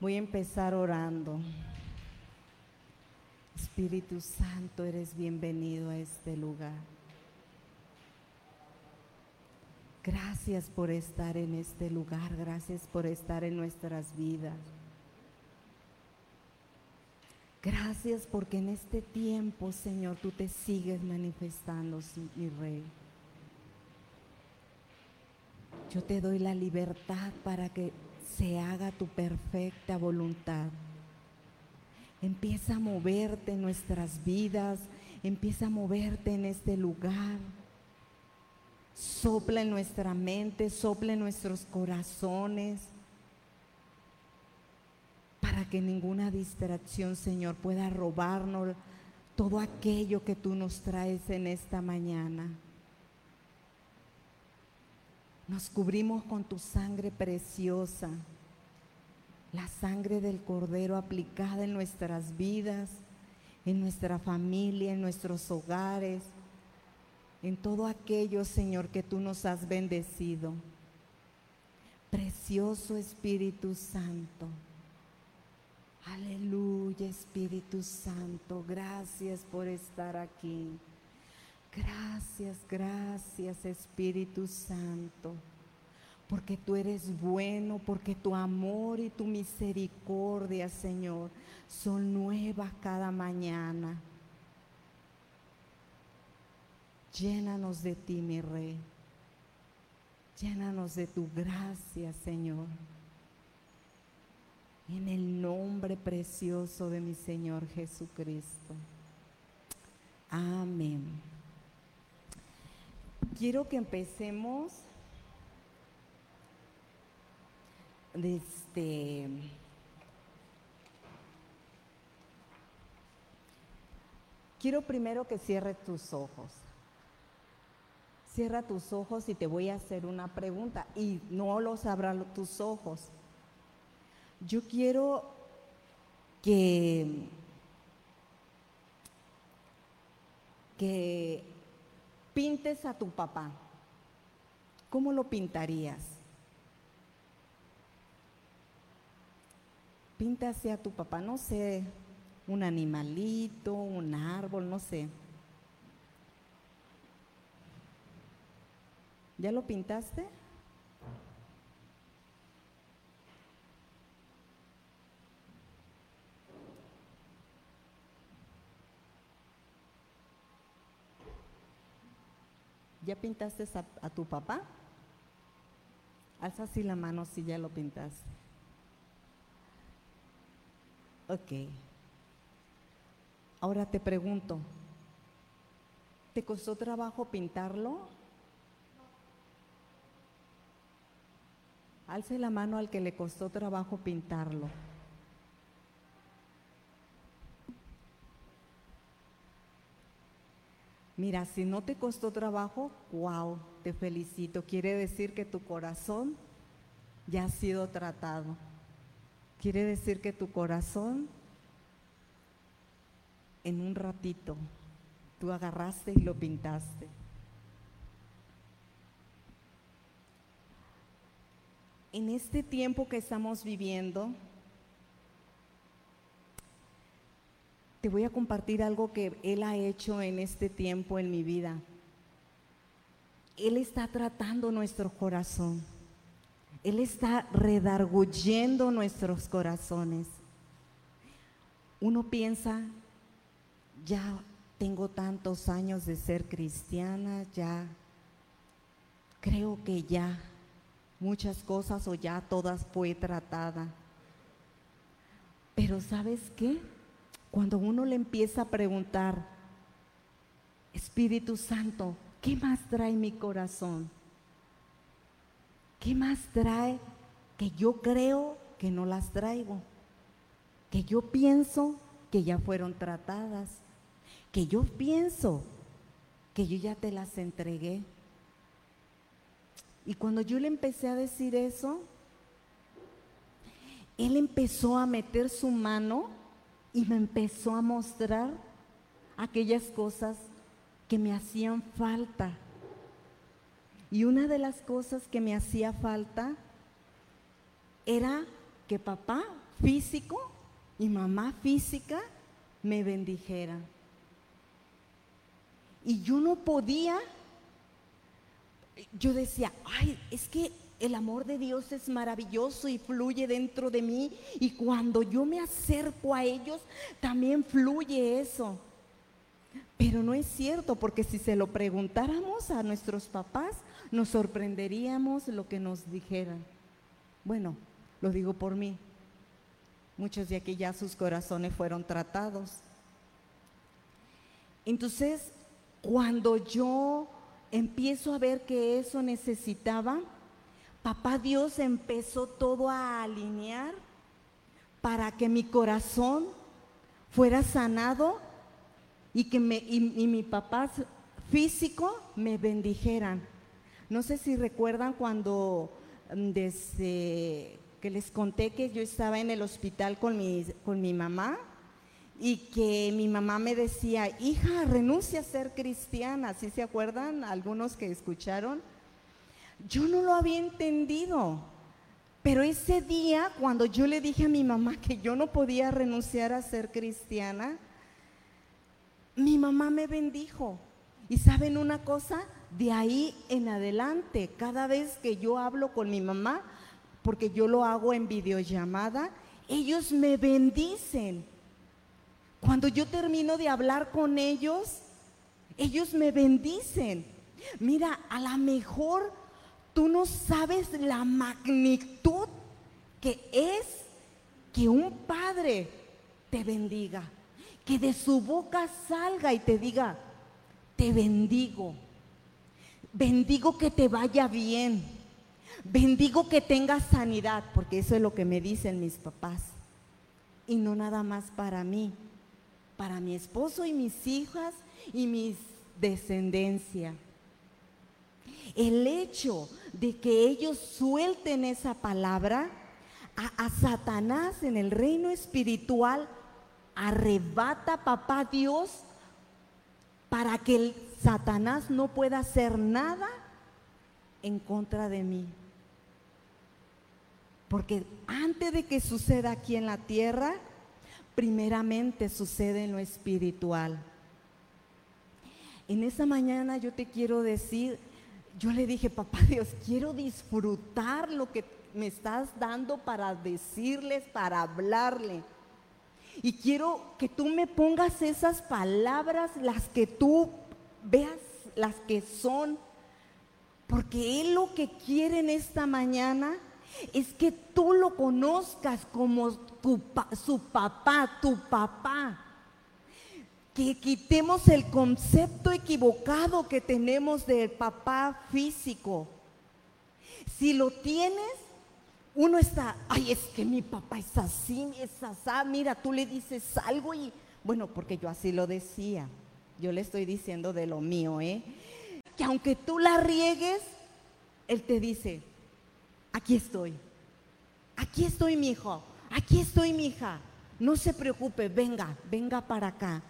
Voy a empezar orando. Espíritu Santo, eres bienvenido a este lugar. Gracias por estar en este lugar, gracias por estar en nuestras vidas. Gracias porque en este tiempo, Señor, tú te sigues manifestando, mi Rey. Yo te doy la libertad para que se haga tu perfecta voluntad. Empieza a moverte en nuestras vidas, empieza a moverte en este lugar. Sopla en nuestra mente, sopla en nuestros corazones, para que ninguna distracción, Señor, pueda robarnos todo aquello que tú nos traes en esta mañana. Nos cubrimos con tu sangre preciosa, la sangre del Cordero aplicada en nuestras vidas, en nuestra familia, en nuestros hogares, en todo aquello, Señor, que tú nos has bendecido. Precioso Espíritu Santo. Aleluya, Espíritu Santo. Gracias por estar aquí. Gracias, gracias Espíritu Santo, porque tú eres bueno, porque tu amor y tu misericordia, Señor, son nuevas cada mañana. Llénanos de ti, mi Rey. Llénanos de tu gracia, Señor. En el nombre precioso de mi Señor Jesucristo. Amén quiero que empecemos este quiero primero que cierres tus ojos. Cierra tus ojos y te voy a hacer una pregunta y no los abran tus ojos. Yo quiero que que pintes a tu papá, ¿cómo lo pintarías? Píntase a tu papá, no sé, un animalito, un árbol, no sé. ¿Ya lo pintaste? ¿Ya pintaste a, tu papá? Alza así la mano si ya lo pintaste. Ok. Ahora te pregunto, ¿te costó trabajo pintarlo? Alce la mano al que le costó trabajo pintarlo. Mira, si no te costó trabajo, wow, te felicito. Quiere decir que tu corazón ya ha sido tratado. Quiere decir que tu corazón en un ratito tú agarraste y lo pintaste. En este tiempo que estamos viviendo, te voy a compartir algo que Él ha hecho en este tiempo en mi vida. Él está tratando nuestro corazón. Él está redarguyendo nuestros corazones. Uno piensa, ya tengo tantos años de ser cristiana, ya creo que ya muchas cosas o ya todas fue tratada. Pero ¿sabes qué? Cuando uno le empieza a preguntar, Espíritu Santo, ¿qué más trae mi corazón? ¿Qué más trae que yo creo que no las traigo? Que yo pienso que ya fueron tratadas. Que yo pienso que yo ya te las entregué. Y cuando yo le empecé a decir eso, él empezó a meter su mano y me empezó a mostrar aquellas cosas que me hacían falta. Y una de las cosas que me hacía falta era que papá físico y mamá física me bendijeran. Y yo no podía, yo decía, ay, es que el amor de Dios es maravilloso y fluye dentro de mí. Y cuando yo me acerco a ellos, también fluye eso. Pero no es cierto, porque si se lo preguntáramos a nuestros papás, nos sorprenderíamos lo que nos dijeran. Bueno, lo digo por mí. Muchos de aquí ya sus corazones fueron tratados. Entonces, cuando yo empiezo a ver que eso necesitaba, papá Dios empezó todo a alinear para que mi corazón fuera sanado y que me, y, mi papá físico me bendijeran. No sé si recuerdan cuando mm, que les conté que yo estaba en el hospital con mi, con mi mamá y que mi mamá me decía, hija, renuncia a ser cristiana, ¿sí se acuerdan algunos que escucharon? Yo no lo había entendido, pero ese día cuando yo le dije a mi mamá que yo no podía renunciar a ser cristiana, mi mamá me bendijo. Y saben una cosa, de ahí en adelante, cada vez que yo hablo con mi mamá, porque yo lo hago en videollamada, ellos me bendicen. Cuando yo termino de hablar con ellos, ellos me bendicen. Mira, a lo mejor tú no sabes la magnitud que es que un padre te bendiga, que de su boca salga y te diga, te bendigo, bendigo que te vaya bien, bendigo que tengas sanidad, porque eso es lo que me dicen mis papás, y no nada más para mí, para mi esposo y mis hijas y mis descendencia. El hecho de que ellos suelten esa palabra a, Satanás en el reino espiritual arrebata papá Dios para que el Satanás no pueda hacer nada en contra de mí. Porque antes de que suceda aquí en la tierra, primeramente sucede en lo espiritual. En esa mañana yo te quiero decir, yo le dije, papá Dios, quiero disfrutar lo que me estás dando para decirles, para hablarle. Y quiero que tú me pongas esas palabras, las que tú veas, las que son. Porque Él lo que quiere en esta mañana es que tú lo conozcas como su papá, tu papá. Que quitemos el concepto equivocado que tenemos del papá físico. Si lo tienes, uno está, ay, es que mi papá es así, es así, mira, tú le dices algo y, bueno, porque yo así lo decía, yo le estoy diciendo de lo mío, ¿eh? Que aunque tú la riegues, él te dice, aquí estoy, aquí estoy mi hijo, aquí estoy mi hija, no se preocupe, venga, venga para acá.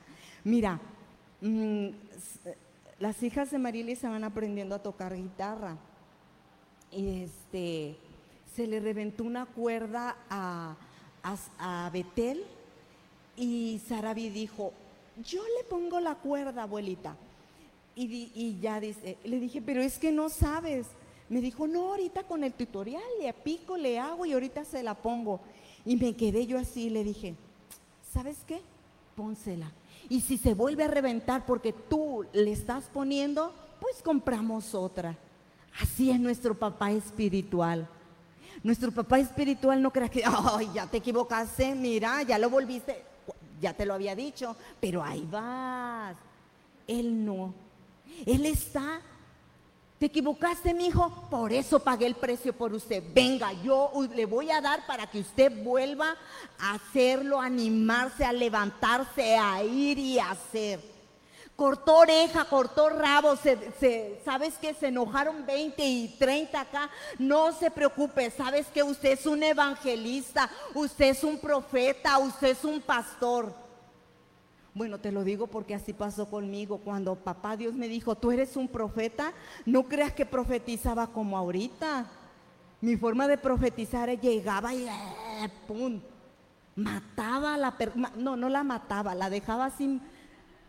Mira, mm, las hijas de Marily se van aprendiendo a tocar guitarra y este se le reventó una cuerda a, a, Betel y Sarabi dijo, yo le pongo la cuerda, abuelita. Y, y, ya dice, le dije, pero es que no sabes. Me dijo, no, ahorita con el tutorial le pico, le hago y ahorita se la pongo. Y me quedé yo así le dije, ¿sabes qué? Pónsela. Y si se vuelve a reventar porque tú le estás poniendo, pues compramos otra. Así es nuestro papá espiritual. Nuestro papá espiritual no crea que, ay, ya te equivocaste, mira, ya lo volviste, ya te lo había dicho, pero ahí vas. Él no. Él está. Te equivocaste, mi hijo, por eso pagué el precio por usted. Venga, yo le voy a dar para que usted vuelva a hacerlo, a animarse, a levantarse, a ir y a hacer cortó oreja, cortó rabo, sabes que se enojaron 20 y 30 acá, no se preocupe, sabes que usted es un evangelista, usted es un profeta, usted es un pastor. Bueno, te lo digo porque así pasó conmigo. Cuando papá Dios me dijo, tú eres un profeta, no creas que profetizaba como ahorita. Mi forma de profetizar llegaba y eh, ¡pum! mataba a la persona, no, no la mataba, la dejaba así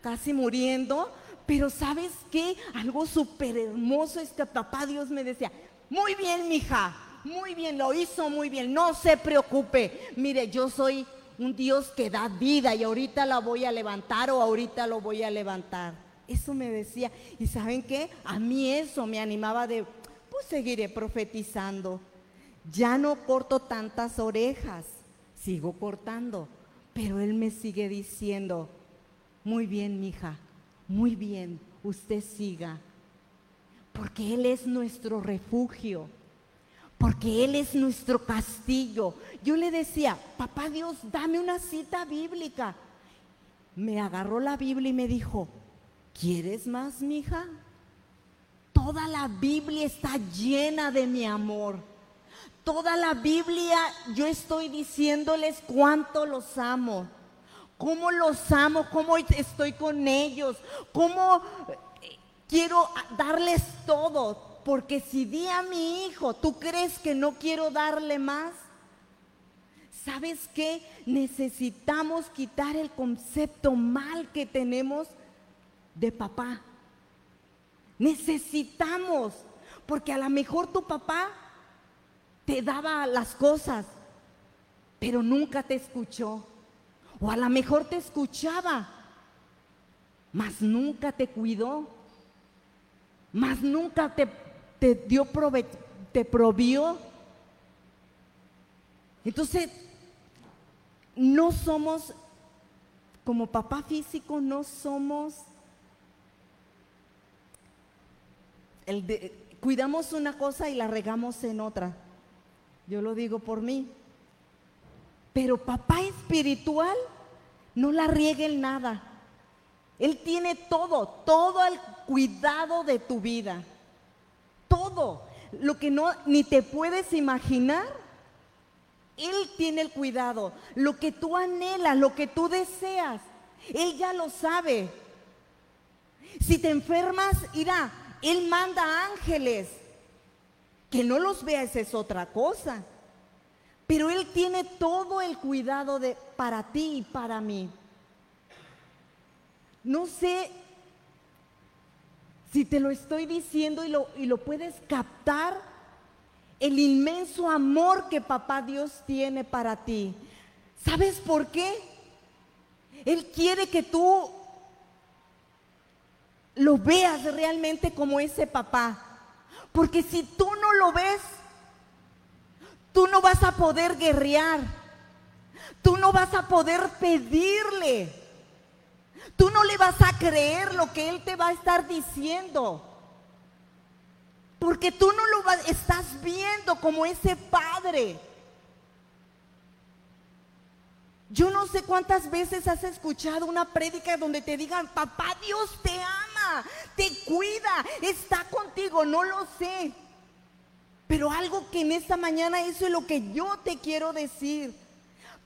casi muriendo, pero ¿sabes qué? Algo súper hermoso es que papá Dios me decía, muy bien, mija, muy bien, lo hizo muy bien, no se preocupe. Mire, yo soy un Dios que da vida y ahorita la voy a levantar o ahorita lo voy a levantar. Eso me decía. ¿Y saben qué? A mí eso me animaba de, pues seguiré profetizando. Ya no corto tantas orejas, sigo cortando, pero él me sigue diciendo, muy bien, mija, muy bien, usted siga, porque Él es nuestro refugio, porque Él es nuestro castillo. Yo le decía, papá Dios, dame una cita bíblica. Me agarró la Biblia y me dijo, ¿quieres más, mija? Toda la Biblia está llena de mi amor. Toda la Biblia yo estoy diciéndoles cuánto los amo cómo los amo, cómo estoy con ellos, cómo eh, quiero darles todo. Porque si di a mi hijo, ¿tú crees que no quiero darle más? ¿Sabes qué? Necesitamos quitar el concepto mal que tenemos de papá. Necesitamos, porque a lo mejor tu papá te daba las cosas, pero nunca te escuchó. O a lo mejor te escuchaba, mas nunca te cuidó, mas nunca te, te dio prove te provió. Entonces, no somos, como papá físico, no somos el cuidamos una cosa y la regamos en otra. Yo lo digo por mí. Pero papá espiritual no la riegue en nada. Él tiene todo, todo el cuidado de tu vida. Todo. Lo que no ni te puedes imaginar. Él tiene el cuidado. Lo que tú anhelas, lo que tú deseas. Él ya lo sabe. Si te enfermas, irá. Él manda ángeles. Que no los veas es otra cosa. Pero Él tiene todo el cuidado de, para ti y para mí. No sé si te lo estoy diciendo y lo, y lo puedes captar, el inmenso amor que papá Dios tiene para ti. ¿Sabes por qué? Él quiere que tú lo veas realmente como ese papá. Porque si tú no lo ves, Tú no vas a poder guerrear. Tú no vas a poder pedirle. Tú no le vas a creer lo que Él te va a estar diciendo. Porque tú no lo estás viendo como ese padre. Yo no sé cuántas veces has escuchado una prédica donde te digan, papá Dios te ama, te cuida, está contigo, no lo sé. Pero algo que en esta mañana eso es lo que yo te quiero decir.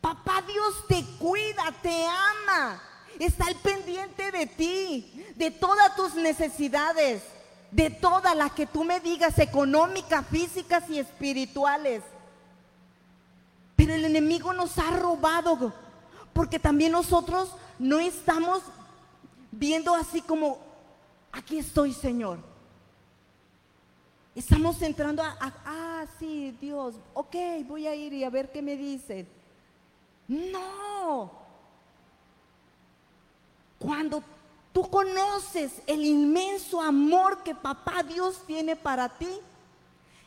Papá Dios te cuida, te ama. Está al pendiente de ti, de todas tus necesidades, de todas las que tú me digas, económicas, físicas y espirituales. Pero el enemigo nos ha robado, porque también nosotros no estamos viendo así como, aquí estoy Señor. Estamos entrando a, ah, sí, Dios, ok, voy a ir y a ver qué me dicen. No. Cuando tú conoces el inmenso amor que papá Dios tiene para ti,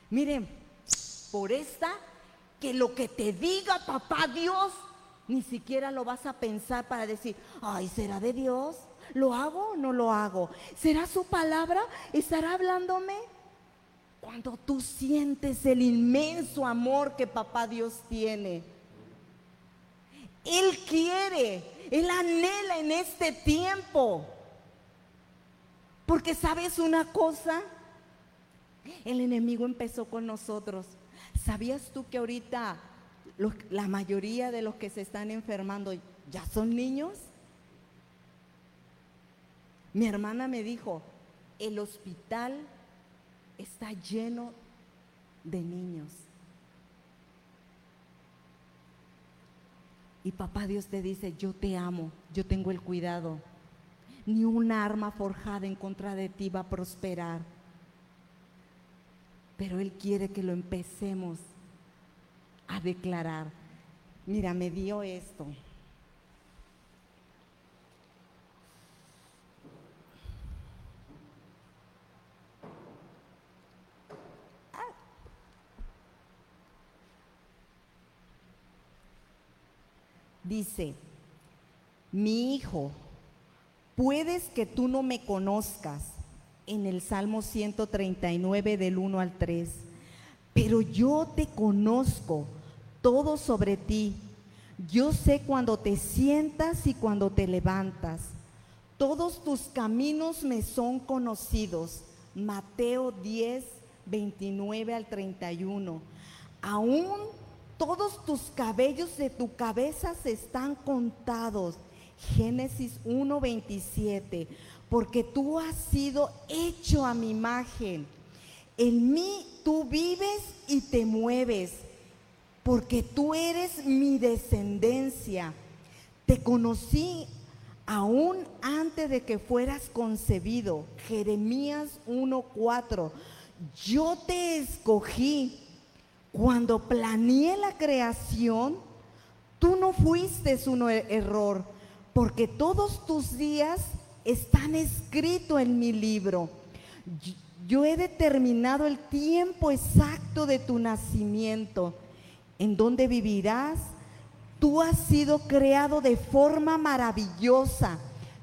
miren, por esta, que lo que te diga papá Dios, ni siquiera lo vas a pensar para decir, ay, ¿será de Dios? ¿Lo hago o no lo hago? ¿Será su palabra? ¿Estará hablándome? Cuando tú sientes el inmenso amor que papá Dios tiene. Él quiere, Él anhela en este tiempo. Porque sabes una cosa, el enemigo empezó con nosotros. ¿Sabías tú que ahorita la mayoría de los que se están enfermando ya son niños? Mi hermana me dijo, el hospital está lleno de niños. Y papá Dios te dice, yo te amo, yo tengo el cuidado. Ni una arma forjada en contra de ti va a prosperar. Pero Él quiere que lo empecemos a declarar. Mira, me dio esto. Dice, mi hijo, puedes que tú no me conozcas en el Salmo 139 del 1 al 3, pero yo te conozco todo sobre ti. Yo sé cuando te sientas y cuando te levantas. Todos tus caminos me son conocidos. Mateo 10, 29 al 31. Aún todos tus cabellos de tu cabeza se están contados. Génesis 1:27, porque tú has sido hecho a mi imagen. En mí tú vives y te mueves, porque tú eres mi descendencia. Te conocí aún antes de que fueras concebido. Jeremías 1:4. Yo te escogí cuando planeé la creación, tú no fuiste un er-, error, porque todos tus días están escritos en mi libro. Yo he determinado el tiempo exacto de tu nacimiento, en donde vivirás. Tú has sido creado de forma maravillosa.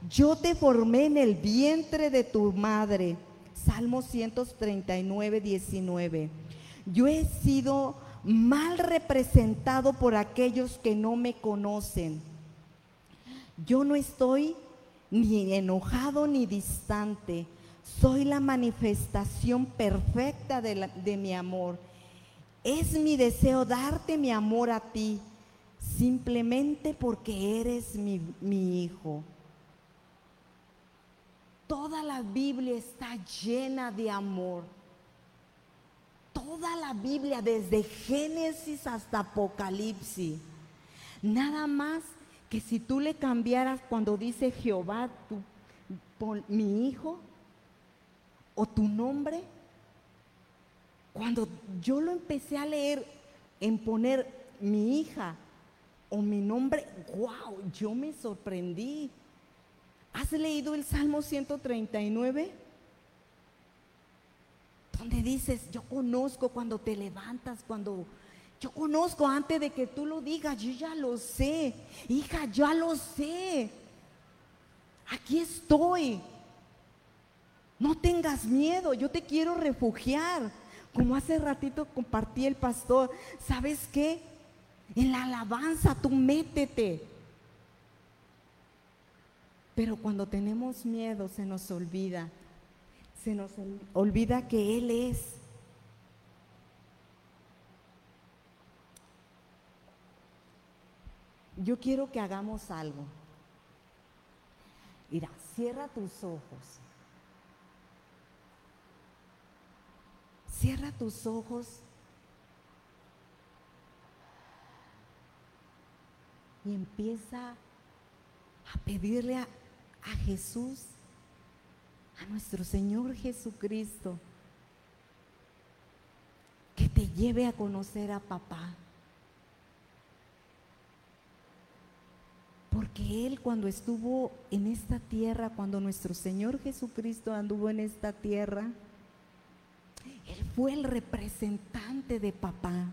Yo te formé en el vientre de tu madre. Salmo 139, 19 yo he sido mal representado por aquellos que no me conocen. Yo no estoy ni enojado ni distante. Soy la manifestación perfecta de, mi amor. Es mi deseo darte mi amor a ti, simplemente porque eres mi, hijo. Toda la Biblia está llena de amor toda la Biblia, desde Génesis hasta Apocalipsis. Nada más que si tú le cambiaras cuando dice Jehová, tu, mi hijo, o tu nombre, cuando yo lo empecé a leer en poner mi hija o mi nombre, wow, yo me sorprendí. ¿Has leído el Salmo 139? Donde dices, yo conozco cuando te levantas, cuando yo conozco antes de que tú lo digas, yo ya lo sé, hija, ya lo sé. Aquí estoy. No tengas miedo, yo te quiero refugiar. Como hace ratito compartí el pastor, ¿sabes qué? En la alabanza tú métete. Pero cuando tenemos miedo se nos olvida se nos olvida que Él es. Yo quiero que hagamos algo. Mira, cierra tus ojos. Cierra tus ojos y empieza a pedirle a, a Jesús a nuestro Señor Jesucristo que te lleve a conocer a papá. Porque Él cuando estuvo en esta tierra, cuando nuestro Señor Jesucristo anduvo en esta tierra, Él fue el representante de papá.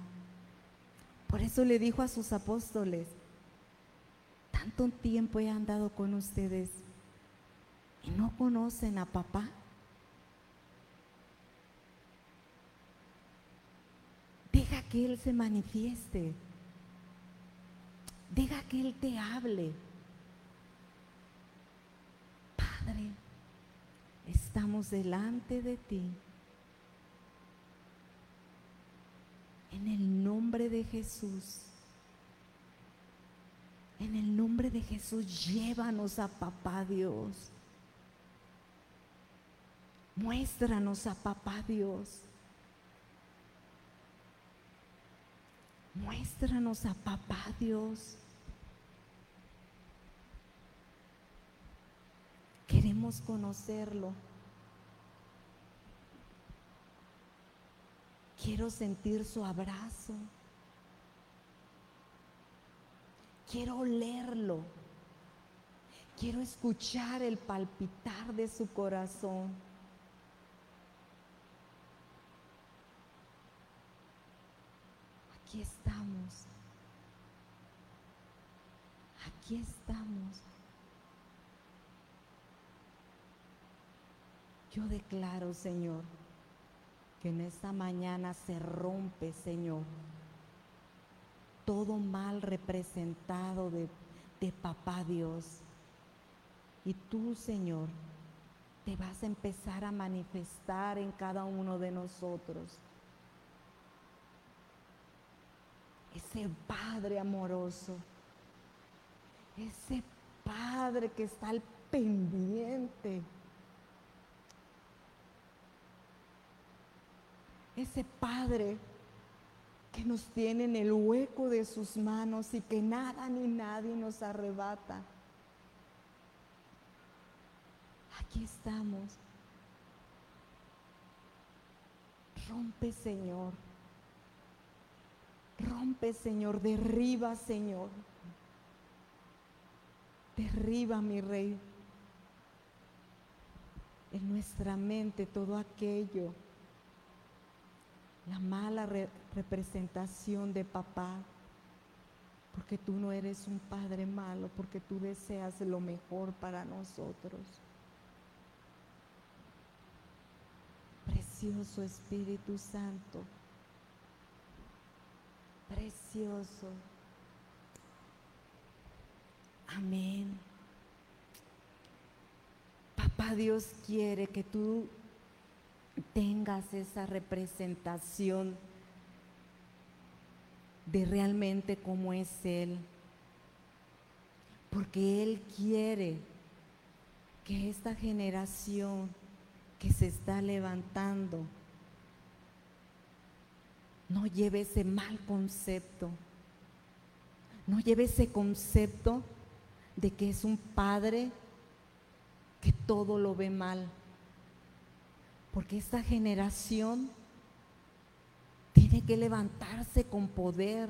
Por eso le dijo a sus apóstoles, tanto tiempo he andado con ustedes y no conocen a papá. Deja que Él se manifieste. Deja que Él te hable. Padre, estamos delante de ti. En el nombre de Jesús. En el nombre de Jesús, llévanos a papá Dios. Muéstranos a papá Dios. Muéstranos a papá Dios. Queremos conocerlo. Quiero sentir su abrazo. Quiero olerlo. Quiero escuchar el palpitar de su corazón. Aquí estamos. Aquí estamos. Yo declaro, Señor, que en esta mañana se rompe, Señor, todo mal representado de, de Papá Dios. Y tú, Señor, te vas a empezar a manifestar en cada uno de nosotros. Ese Padre amoroso, ese Padre que está al pendiente ese Padre que nos tiene en el hueco de sus manos y que nada ni nadie nos arrebata. Aquí estamos. Rompe, Señor. Rompe, Señor. Derriba, Señor. Derriba, mi Rey. En nuestra mente todo aquello la mala representación de papá, porque tú no eres un padre malo, porque tú deseas lo mejor para nosotros. Precioso Espíritu Santo, precioso. Amén. Papá Dios quiere que tú tengas esa representación de realmente cómo es Él. Porque Él quiere que esta generación que se está levantando no lleve ese mal concepto, no lleve ese concepto de que es un padre que todo lo ve mal porque esta generación tiene que levantarse con poder,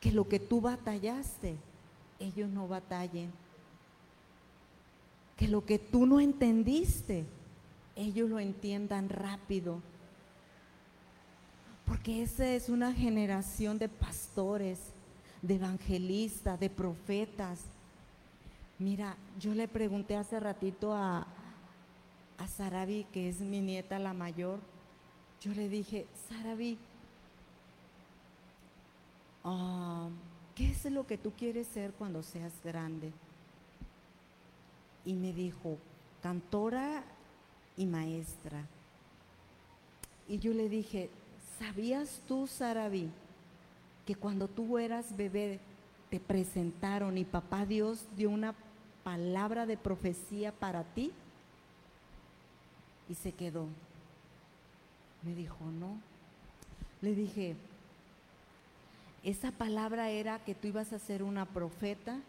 que lo que tú batallaste, ellos no batallen. Que lo que tú no entendiste, ellos lo entiendan rápido. Porque esa es una generación de pastores, de evangelistas, de profetas. Mira, yo le pregunté hace ratito a, a Sarabi, que es mi nieta la mayor, yo le dije, Sarabi, ah, ¿qué es lo que tú quieres ser cuando seas grande? Y me dijo, cantora y maestra. Y yo le dije, ¿sabías tú, Sarabi, que cuando tú eras bebé te presentaron y papá Dios dio una palabra de profecía para ti? y se quedó. Me dijo, no. Le dije, esa palabra era que tú ibas a ser una profeta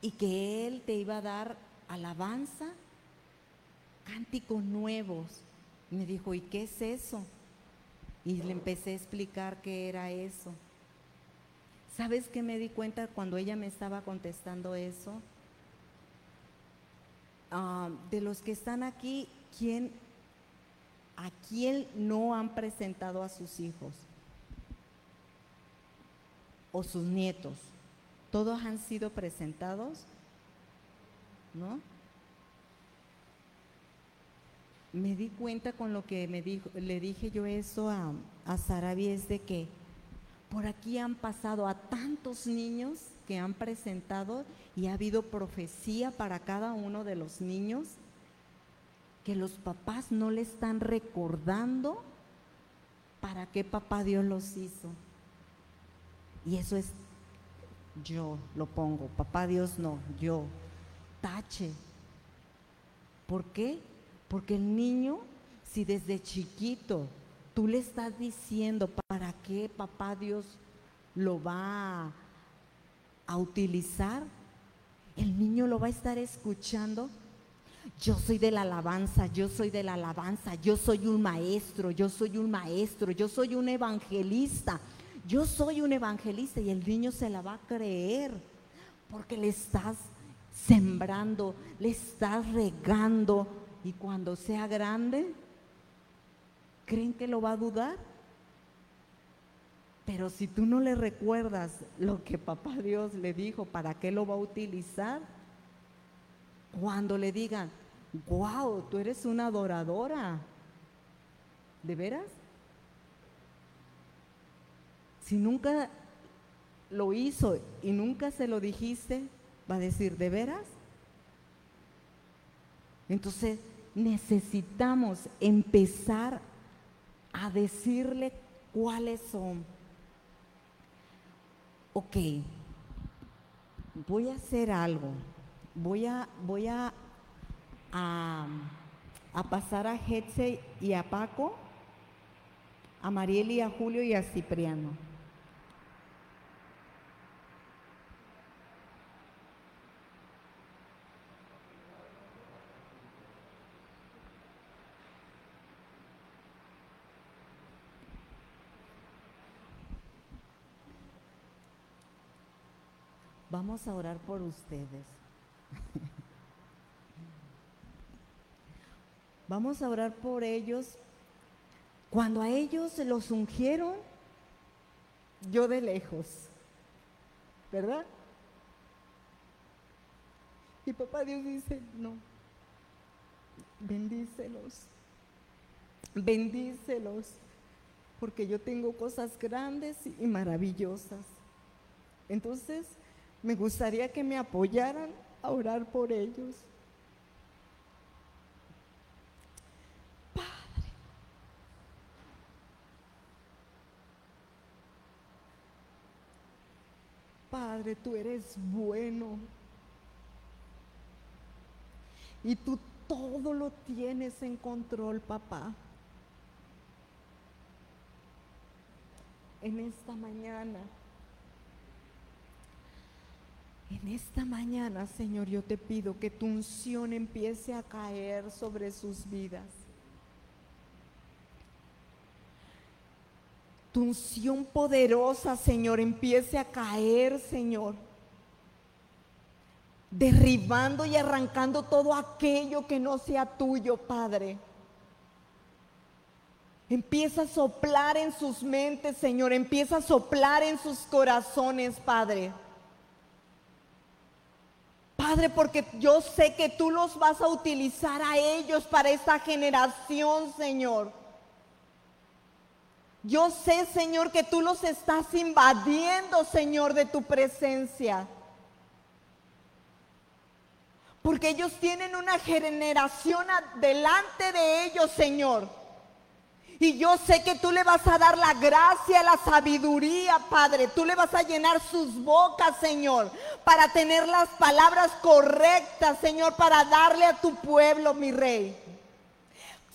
y que Él te iba a dar alabanza, cánticos nuevos. me dijo, ¿y qué es eso? Y le empecé a explicar qué era eso. ¿Sabes qué me di cuenta cuando ella me estaba contestando eso? Ah, de los que están aquí, ¿quién, ¿a quién no han presentado a sus hijos? O sus nietos. ¿Todos han sido presentados? ¿No? Me di cuenta con lo que me dijo, le dije yo eso a, a Sarabi es de que por aquí han pasado a tantos niños que han presentado y ha habido profecía para cada uno de los niños que los papás no le están recordando para qué papá Dios los hizo. Y eso es, yo lo pongo, papá Dios no, yo, tache. ¿Por qué? Porque el niño, si desde chiquito tú le estás diciendo para qué papá Dios lo va a utilizar, el niño lo va a estar escuchando. Yo soy de la alabanza, yo soy de la alabanza, yo soy un maestro, yo soy un maestro, yo soy un evangelista, yo soy un evangelista y el niño se la va a creer porque le estás sembrando, le estás regando y cuando sea grande, ¿creen que lo va a dudar? Pero si tú no le recuerdas lo que papá Dios le dijo, ¿para qué lo va a utilizar? Cuando le digan, wow, tú eres una adoradora, ¿de veras? Si nunca lo hizo y nunca se lo dijiste, va a decir, ¿de veras? Entonces necesitamos empezar a decirle cuáles son ok, voy a hacer algo, voy a, voy a, a, pasar a Hetze y a Paco, a Mariel y a Julio y a Cipriano. Vamos a orar por ustedes. Vamos a orar por ellos. Cuando a ellos los ungieron, yo de lejos, ¿verdad? Y papá Dios dice, no, bendícelos, bendícelos, porque yo tengo cosas grandes y maravillosas. Entonces, me gustaría que me apoyaran a orar por ellos. Padre. Padre, tú eres bueno. Y tú todo lo tienes en control, papá. En esta mañana en esta mañana, Señor, yo te pido que tu unción empiece a caer sobre sus vidas. Tu unción poderosa, Señor, empiece a caer, Señor. Derribando y arrancando todo aquello que no sea tuyo, Padre. Empieza a soplar en sus mentes, Señor. Empieza a soplar en sus corazones, Padre. Padre, porque yo sé que tú los vas a utilizar a ellos para esta generación, Señor. Yo sé, Señor, que tú los estás invadiendo, Señor, de tu presencia. Porque ellos tienen una generación delante de ellos, Señor y yo sé que tú le vas a dar la gracia, la sabiduría, Padre. Tú le vas a llenar sus bocas, Señor, para tener las palabras correctas, Señor, para darle a tu pueblo, mi rey.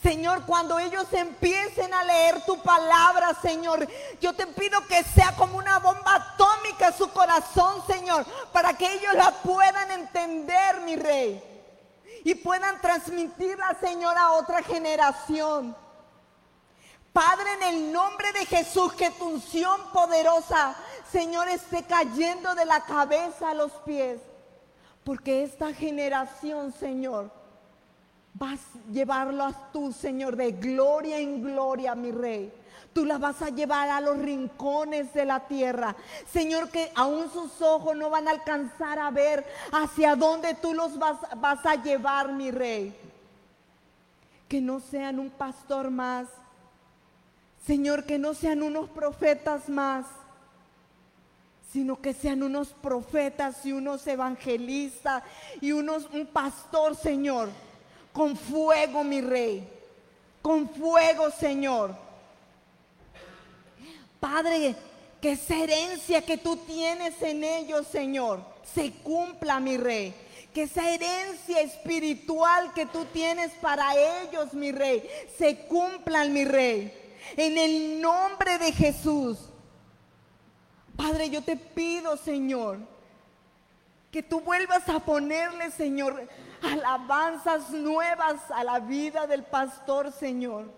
Señor, cuando ellos empiecen a leer tu palabra, Señor, yo te pido que sea como una bomba atómica su corazón, Señor, para que ellos la puedan entender, mi rey, y puedan transmitirla, Señor, a otra generación. Padre, en el nombre de Jesús, que tu unción poderosa, Señor, esté cayendo de la cabeza a los pies. Porque esta generación, Señor, vas a llevarlo a tú, Señor, de gloria en gloria, mi Rey. Tú la vas a llevar a los rincones de la tierra. Señor, que aún sus ojos no van a alcanzar a ver hacia dónde tú los vas, vas a llevar, mi Rey. Que no sean un pastor más, Señor, que no sean unos profetas más, sino que sean unos profetas y unos evangelistas y unos un pastor, Señor, con fuego, mi rey, con fuego, Señor. Padre, que esa herencia que tú tienes en ellos, Señor, se cumpla, mi rey. Que esa herencia espiritual que tú tienes para ellos, mi rey, se cumpla, mi rey. En el nombre de Jesús. Padre, yo te pido, Señor, Que tú vuelvas a ponerle, Señor, alabanzas nuevas a la vida del pastor, Señor.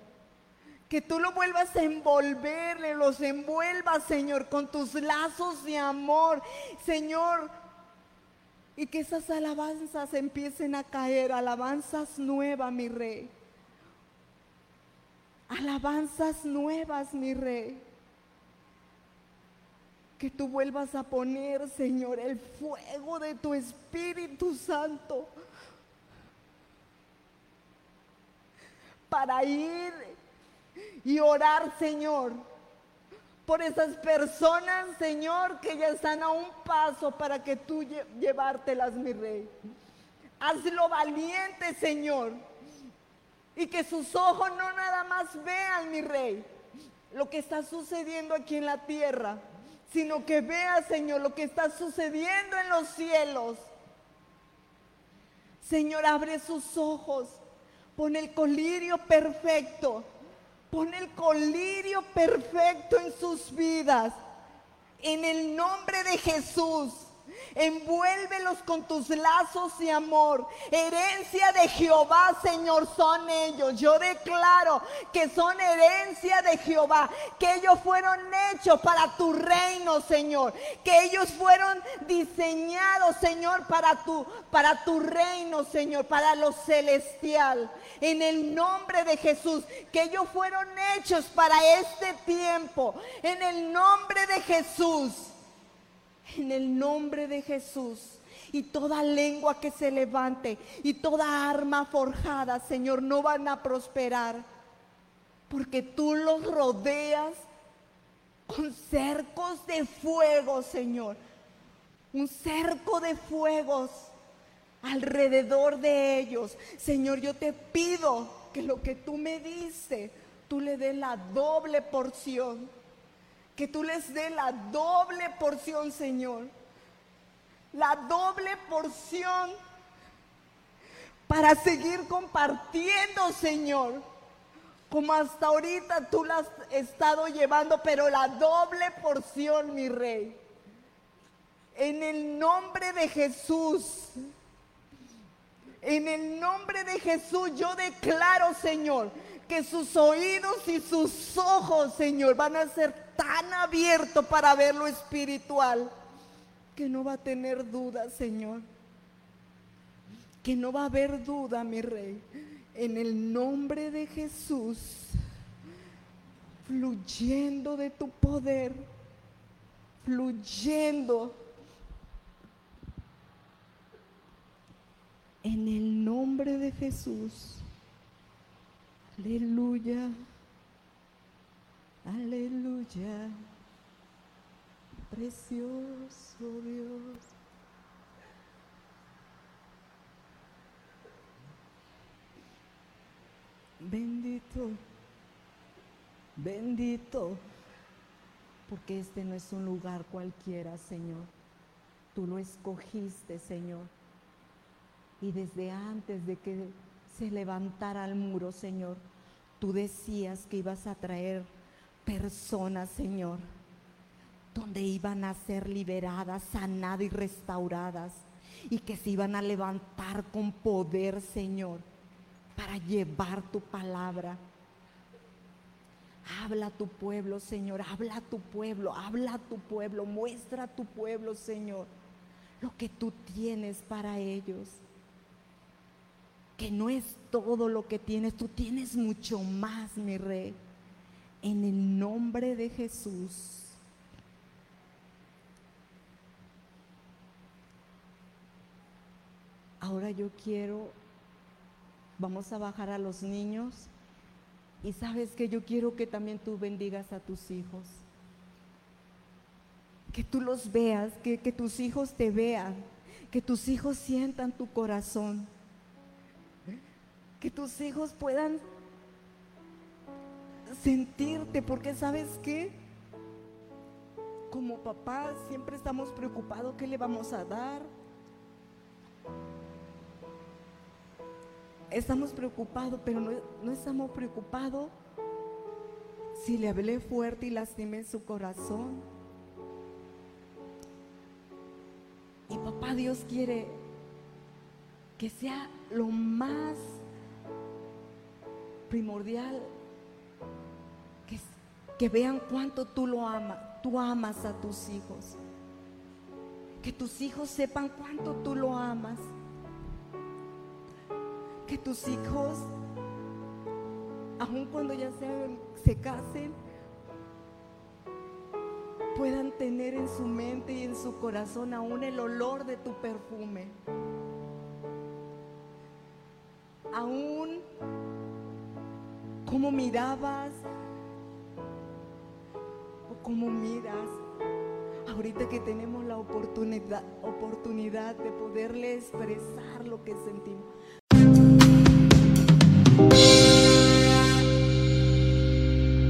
Que tú lo vuelvas a envolverle, los envuelvas, Señor, con tus lazos de amor, Señor. Y que esas alabanzas empiecen a caer, alabanzas nuevas, mi rey. Alabanzas nuevas, mi rey que tú vuelvas a poner, Señor, el fuego de tu Espíritu Santo para ir y orar, Señor, por esas personas, Señor, que ya están a un paso para que tú llevártelas, mi rey. Hazlo valiente, Señor, y que sus ojos no nada más vean, mi rey, lo que está sucediendo aquí en la tierra sino que vea, Señor, lo que está sucediendo en los cielos. Señor, abre sus ojos, pon el colirio perfecto, pon el colirio perfecto en sus vidas. En el nombre de Jesús. Envuélvelos con tus lazos de amor. Herencia de Jehová, Señor, son ellos. Yo declaro que son herencia de Jehová, que ellos fueron hechos para tu reino, Señor, que ellos fueron diseñados, Señor, para tu para tu reino, Señor, para lo celestial. En el nombre de Jesús, que ellos fueron hechos para este tiempo. En el nombre de Jesús en el nombre de Jesús. Y toda lengua que se levante y toda arma forjada, Señor, no van a prosperar. Porque tú los rodeas con cercos de fuego, Señor. Un cerco de fuegos alrededor de ellos. Señor, yo te pido que lo que tú me diste, tú le des la doble porción que tú les dé la doble porción, Señor. La doble porción para seguir compartiendo, Señor. Como hasta ahorita tú la has estado llevando, pero la doble porción, mi rey. En el nombre de Jesús. En el nombre de Jesús yo declaro, Señor, que sus oídos y sus ojos, Señor, van a ser tan abiertos para ver lo espiritual que no va a tener duda, Señor. Que no va a haber duda, mi rey. En el nombre de Jesús, fluyendo de tu poder, fluyendo. En el nombre de Jesús. Aleluya. Aleluya. Precioso Dios. Bendito. Bendito. Porque este no es un lugar cualquiera, Señor. Tú lo escogiste, Señor. Y desde antes de que se levantara el muro, Señor, tú decías que ibas a traer personas, Señor, donde iban a ser liberadas, sanadas y restauradas, y que se iban a levantar con poder, Señor, para llevar tu palabra. Habla a tu pueblo, Señor, habla a tu pueblo, habla a tu pueblo, muestra a tu pueblo, Señor, lo que tú tienes para ellos que no es todo lo que tienes, tú tienes mucho más, mi rey. En el nombre de Jesús. Ahora yo quiero, vamos a bajar a los niños y sabes que yo quiero que también tú bendigas a tus hijos. Que tú los veas, que, que tus hijos te vean, que tus hijos sientan tu corazón que tus hijos puedan sentirte, porque sabes qué, como papás siempre estamos preocupados qué le vamos a dar. Estamos preocupados, pero no, no estamos preocupados si le hablé fuerte y lastimé su corazón. Y papá Papá Dios quiere que sea lo más primordial que, vean cuánto tú lo amas, tú amas a tus hijos. Que tus hijos sepan cuánto tú lo amas. Que tus hijos, aun cuando ya se casen, puedan tener en su mente y en su corazón aún el olor de tu perfume. Cómo mirabas o cómo miras. Ahorita que tenemos la oportunidad, oportunidad de poderle expresar lo que sentimos.